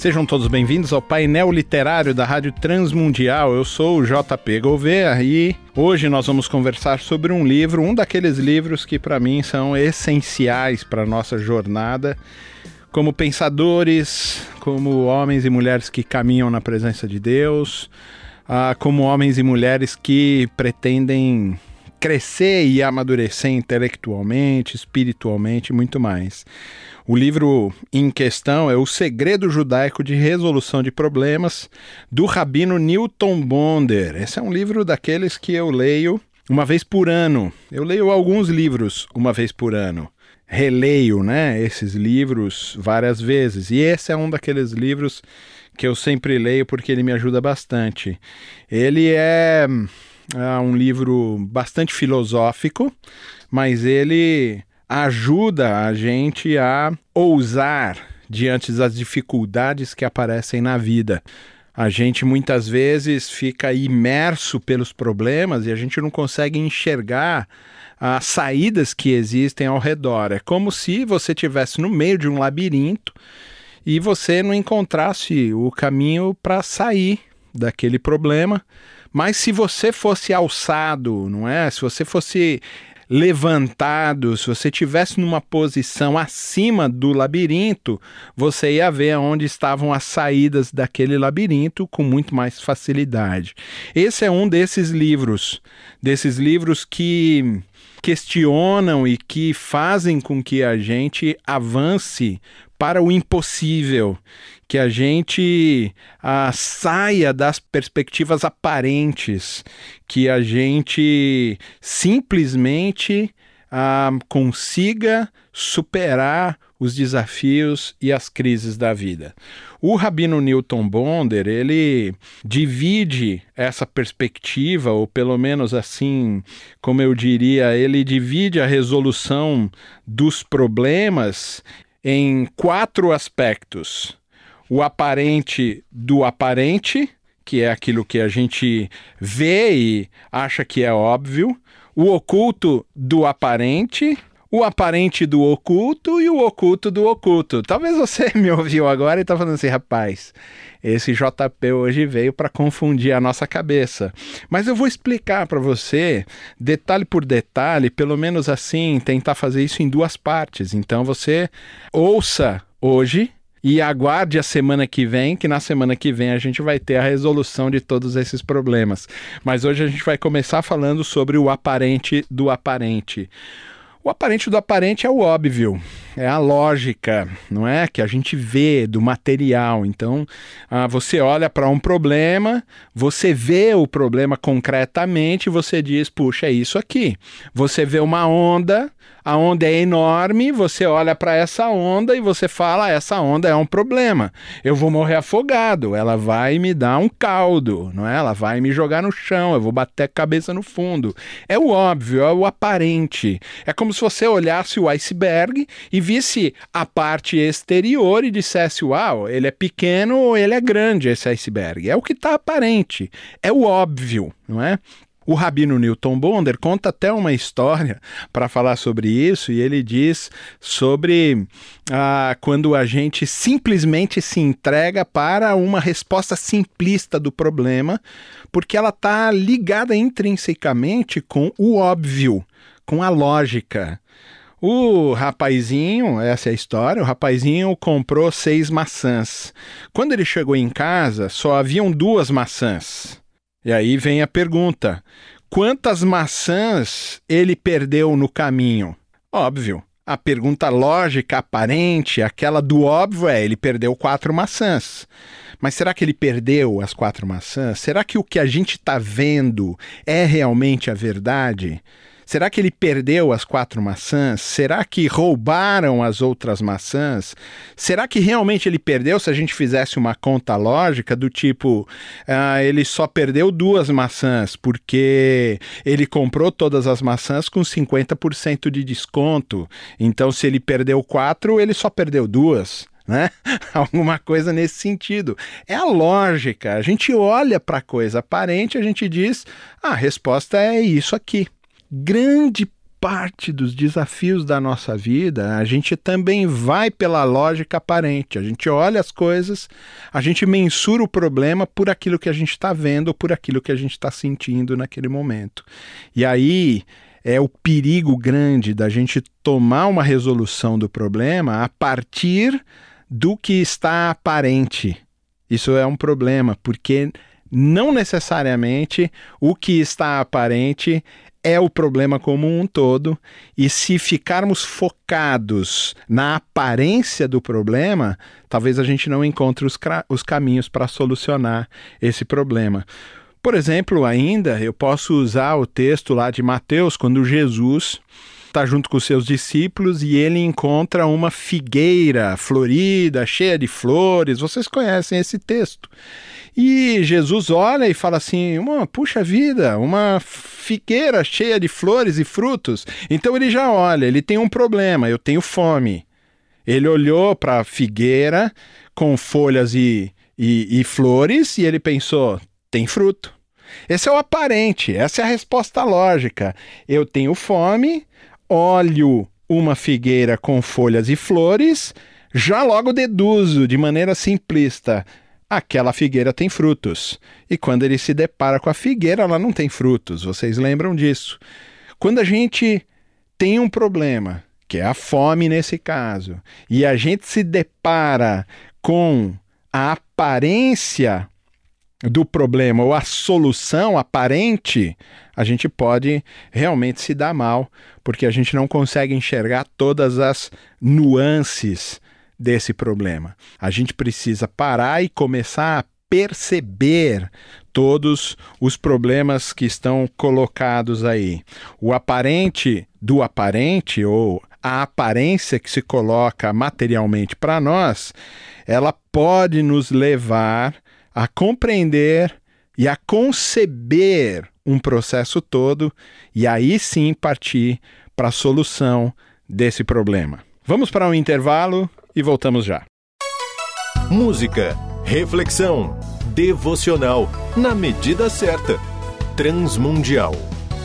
Sejam todos bem-vindos ao painel literário da Rádio Transmundial. Eu sou o JP Gouveia e hoje nós vamos conversar sobre um livro, um daqueles livros que para mim são essenciais para a nossa jornada como pensadores, como homens e mulheres que caminham na presença de Deus, ah, como homens e mulheres que pretendem crescer e amadurecer intelectualmente, espiritualmente e muito mais. O livro em questão é O Segredo Judaico de Resolução de Problemas, do rabino Newton Bonder. Esse é um livro daqueles que eu leio uma vez por ano. Eu leio alguns livros uma vez por ano. Releio, né, esses livros várias vezes. E esse é um daqueles livros que eu sempre leio porque ele me ajuda bastante. Ele é, é um livro bastante filosófico, mas ele ajuda a gente a ousar diante das dificuldades que aparecem na vida. A gente muitas vezes fica imerso pelos problemas e a gente não consegue enxergar as saídas que existem ao redor. É como se você estivesse no meio de um labirinto e você não encontrasse o caminho para sair daquele problema. Mas se você fosse alçado, não é? Se você fosse levantado, se você tivesse numa posição acima do labirinto, você ia ver onde estavam as saídas daquele labirinto com muito mais facilidade. Esse é um desses livros, desses livros que questionam e que fazem com que a gente avance para o impossível, que a gente ah, saia das perspectivas aparentes, que a gente simplesmente ah, consiga superar os desafios e as crises da vida. O Rabino Newton Bonder, ele divide essa perspectiva, ou pelo menos assim, como eu diria, ele divide a resolução dos problemas em quatro aspectos o aparente do aparente, que é aquilo que a gente vê e acha que é óbvio, o oculto do aparente, o aparente do oculto e o oculto do oculto. Talvez você me ouviu agora e está falando assim, rapaz, esse JP hoje veio para confundir a nossa cabeça. Mas eu vou explicar para você, detalhe por detalhe, pelo menos assim, tentar fazer isso em duas partes. Então você ouça hoje e aguarde a semana que vem, que na semana que vem a gente vai ter a resolução de todos esses problemas. Mas hoje a gente vai começar falando sobre o aparente do aparente. O aparente do aparente é o óbvio, é a lógica, não é? Que a gente vê do material. Então, ah, você olha para um problema, você vê o problema concretamente, você diz, puxa, é isso aqui. Você vê uma onda, a onda é enorme, você olha para essa onda e você fala: essa onda é um problema. Eu vou morrer afogado, ela vai me dar um caldo, não é? Ela vai me jogar no chão, eu vou bater a cabeça no fundo. É o óbvio, é o aparente. É como se você olhasse o iceberg e visse a parte exterior e dissesse: uau, ele é pequeno ou ele é grande esse iceberg. É o que está aparente, é o óbvio, não é? O rabino Newton Bonder conta até uma história para falar sobre isso, e ele diz sobre ah, quando a gente simplesmente se entrega para uma resposta simplista do problema, porque ela está ligada intrinsecamente com o óbvio, com a lógica. O rapazinho, essa é a história, o rapazinho comprou seis maçãs. Quando ele chegou em casa, só haviam duas maçãs. E aí vem a pergunta: quantas maçãs ele perdeu no caminho? Óbvio. A pergunta lógica, aparente, aquela do óbvio é: ele perdeu quatro maçãs. Mas será que ele perdeu as quatro maçãs? Será que o que a gente está vendo é realmente a verdade? Será que ele perdeu as quatro maçãs? Será que roubaram as outras maçãs? Será que realmente ele perdeu se a gente fizesse uma conta lógica do tipo, ah, ele só perdeu duas maçãs porque ele comprou todas as maçãs com 50% de desconto. Então, se ele perdeu quatro, ele só perdeu duas. Né? Alguma coisa nesse sentido. É a lógica. A gente olha para a coisa aparente, a gente diz: ah, a resposta é isso aqui grande parte dos desafios da nossa vida, a gente também vai pela lógica aparente. A gente olha as coisas, a gente mensura o problema por aquilo que a gente está vendo, por aquilo que a gente está sentindo naquele momento. E aí é o perigo grande da gente tomar uma resolução do problema a partir do que está aparente. Isso é um problema, porque não necessariamente o que está aparente é o problema como um todo, e se ficarmos focados na aparência do problema, talvez a gente não encontre os, os caminhos para solucionar esse problema. Por exemplo, ainda eu posso usar o texto lá de Mateus, quando Jesus está junto com seus discípulos e ele encontra uma figueira florida, cheia de flores. Vocês conhecem esse texto. E Jesus olha e fala assim: uma, puxa vida, uma figueira cheia de flores e frutos. Então ele já olha, ele tem um problema, eu tenho fome. Ele olhou para a figueira com folhas e, e, e flores e ele pensou: tem fruto. Esse é o aparente, essa é a resposta lógica. Eu tenho fome, olho uma figueira com folhas e flores, já logo deduzo de maneira simplista: aquela figueira tem frutos. E quando ele se depara com a figueira, ela não tem frutos. Vocês lembram disso? Quando a gente tem um problema, que é a fome nesse caso, e a gente se depara com a aparência do problema ou a solução aparente, a gente pode realmente se dar mal, porque a gente não consegue enxergar todas as nuances desse problema. A gente precisa parar e começar a perceber todos os problemas que estão colocados aí. O aparente do aparente ou a aparência que se coloca materialmente para nós, ela pode nos levar a compreender e a conceber um processo todo e aí sim partir para a solução desse problema. Vamos para um intervalo e voltamos já. Música, reflexão, devocional, na medida certa. Transmundial,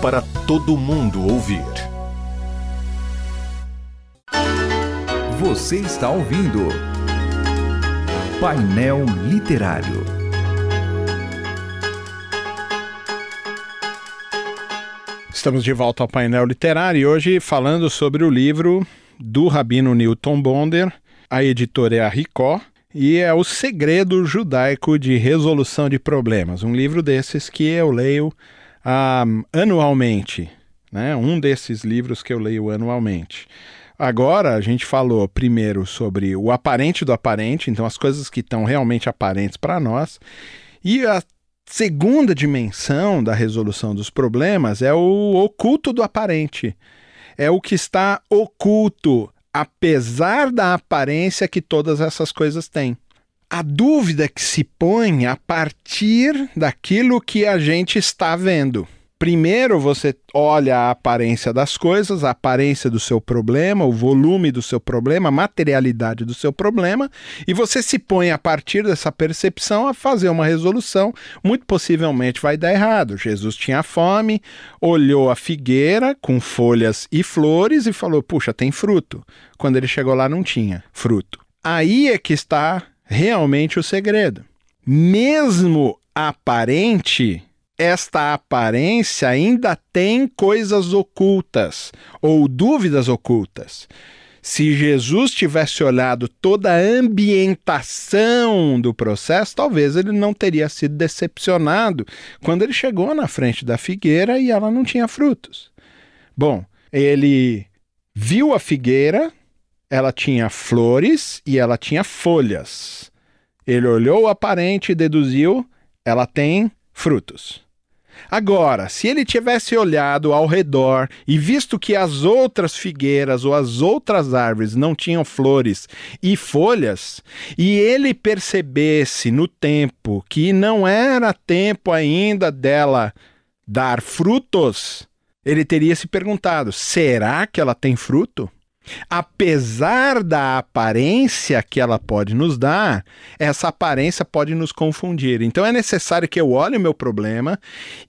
para todo mundo ouvir. Você está ouvindo Painel Literário. Estamos de volta ao painel literário e hoje falando sobre o livro do Rabino Newton Bonder, a editora é a Ricó e é O Segredo Judaico de Resolução de Problemas, um livro desses que eu leio um, anualmente, né? um desses livros que eu leio anualmente. Agora a gente falou primeiro sobre o aparente do aparente, então as coisas que estão realmente aparentes para nós, e a segunda dimensão da resolução dos problemas é o oculto do aparente. É o que está oculto, apesar da aparência que todas essas coisas têm. A dúvida que se põe a partir daquilo que a gente está vendo. Primeiro você olha a aparência das coisas, a aparência do seu problema, o volume do seu problema, a materialidade do seu problema, e você se põe a partir dessa percepção a fazer uma resolução. Muito possivelmente vai dar errado. Jesus tinha fome, olhou a figueira com folhas e flores e falou: Puxa, tem fruto. Quando ele chegou lá, não tinha fruto. Aí é que está realmente o segredo. Mesmo aparente, esta aparência ainda tem coisas ocultas ou dúvidas ocultas. Se Jesus tivesse olhado toda a ambientação do processo, talvez ele não teria sido decepcionado quando ele chegou na frente da figueira e ela não tinha frutos. Bom, ele viu a figueira, ela tinha flores e ela tinha folhas. Ele olhou o aparente e deduziu: ela tem frutos. Agora, se ele tivesse olhado ao redor e visto que as outras figueiras ou as outras árvores não tinham flores e folhas, e ele percebesse no tempo que não era tempo ainda dela dar frutos, ele teria se perguntado: será que ela tem fruto? Apesar da aparência que ela pode nos dar, essa aparência pode nos confundir. Então é necessário que eu olhe o meu problema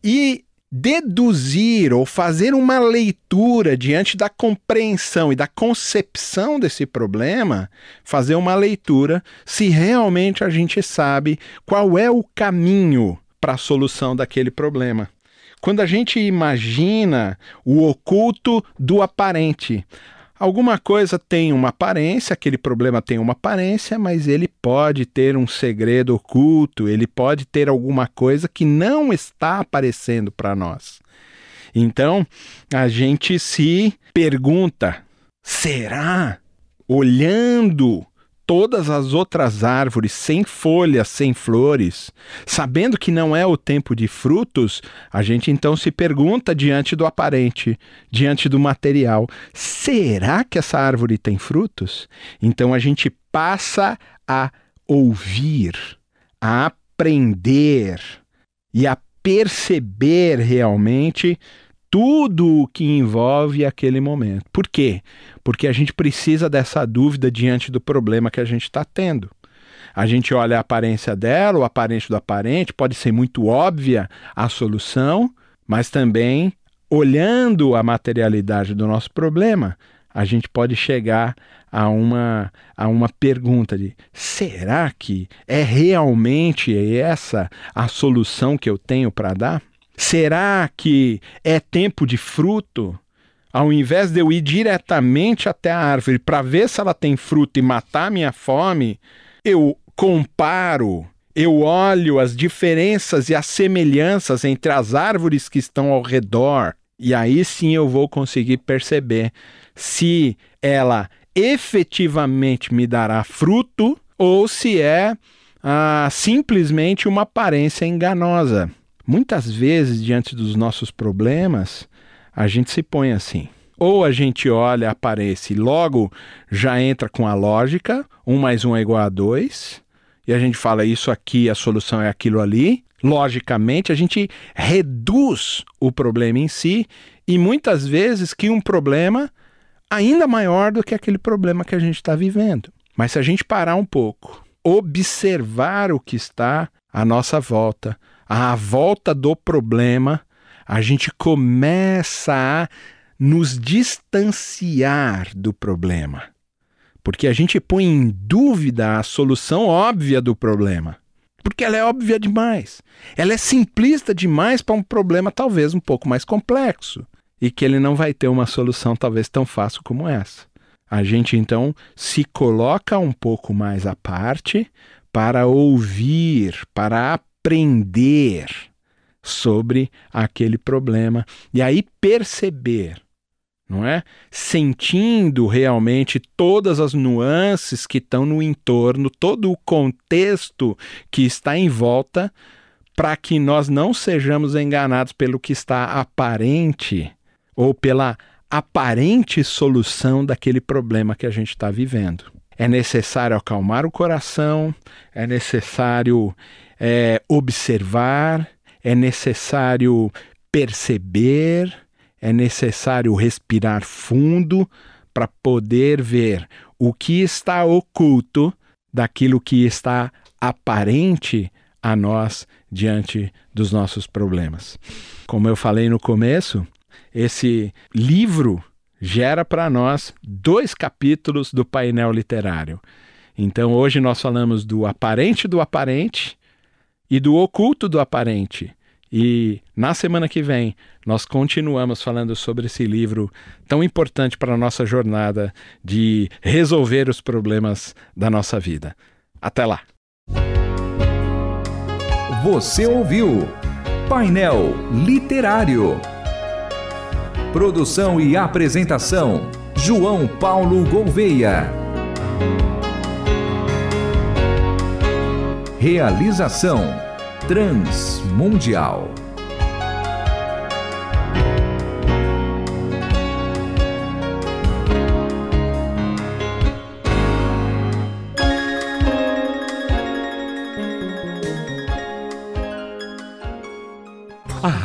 e deduzir ou fazer uma leitura diante da compreensão e da concepção desse problema, fazer uma leitura se realmente a gente sabe qual é o caminho para a solução daquele problema. Quando a gente imagina o oculto do aparente, Alguma coisa tem uma aparência, aquele problema tem uma aparência, mas ele pode ter um segredo oculto, ele pode ter alguma coisa que não está aparecendo para nós. Então, a gente se pergunta: será? Olhando todas as outras árvores sem folhas, sem flores, sabendo que não é o tempo de frutos, a gente então se pergunta diante do aparente, diante do material: será que essa árvore tem frutos? Então a gente passa a ouvir, a aprender e a perceber realmente tudo o que envolve aquele momento. Por quê? Porque a gente precisa dessa dúvida diante do problema que a gente está tendo. A gente olha a aparência dela, o aparente do aparente, pode ser muito óbvia a solução, mas também, olhando a materialidade do nosso problema, a gente pode chegar a uma, a uma pergunta de será que é realmente essa a solução que eu tenho para dar? Será que é tempo de fruto? Ao invés de eu ir diretamente até a árvore para ver se ela tem fruto e matar minha fome, eu comparo, eu olho as diferenças e as semelhanças entre as árvores que estão ao redor, e aí sim eu vou conseguir perceber se ela efetivamente me dará fruto ou se é ah, simplesmente uma aparência enganosa. Muitas vezes, diante dos nossos problemas, a gente se põe assim. Ou a gente olha, aparece e logo já entra com a lógica, um mais um é igual a dois, e a gente fala isso aqui, a solução é aquilo ali. Logicamente, a gente reduz o problema em si e muitas vezes que um problema ainda maior do que aquele problema que a gente está vivendo. Mas se a gente parar um pouco, observar o que está à nossa volta, à volta do problema, a gente começa a nos distanciar do problema. Porque a gente põe em dúvida a solução óbvia do problema. Porque ela é óbvia demais. Ela é simplista demais para um problema talvez um pouco mais complexo. E que ele não vai ter uma solução talvez tão fácil como essa. A gente então se coloca um pouco mais à parte para ouvir, para aprender sobre aquele problema e aí perceber, não é? Sentindo realmente todas as nuances que estão no entorno, todo o contexto que está em volta, para que nós não sejamos enganados pelo que está aparente ou pela aparente solução daquele problema que a gente está vivendo. É necessário acalmar o coração, é necessário é, observar, é necessário perceber, é necessário respirar fundo para poder ver o que está oculto daquilo que está aparente a nós diante dos nossos problemas. Como eu falei no começo, esse livro gera para nós dois capítulos do painel literário. Então hoje nós falamos do aparente do aparente e do oculto do aparente. E na semana que vem nós continuamos falando sobre esse livro tão importante para a nossa jornada de resolver os problemas da nossa vida. Até lá! Você ouviu Painel Literário. Produção e apresentação: João Paulo Gouveia. Realização Transmundial.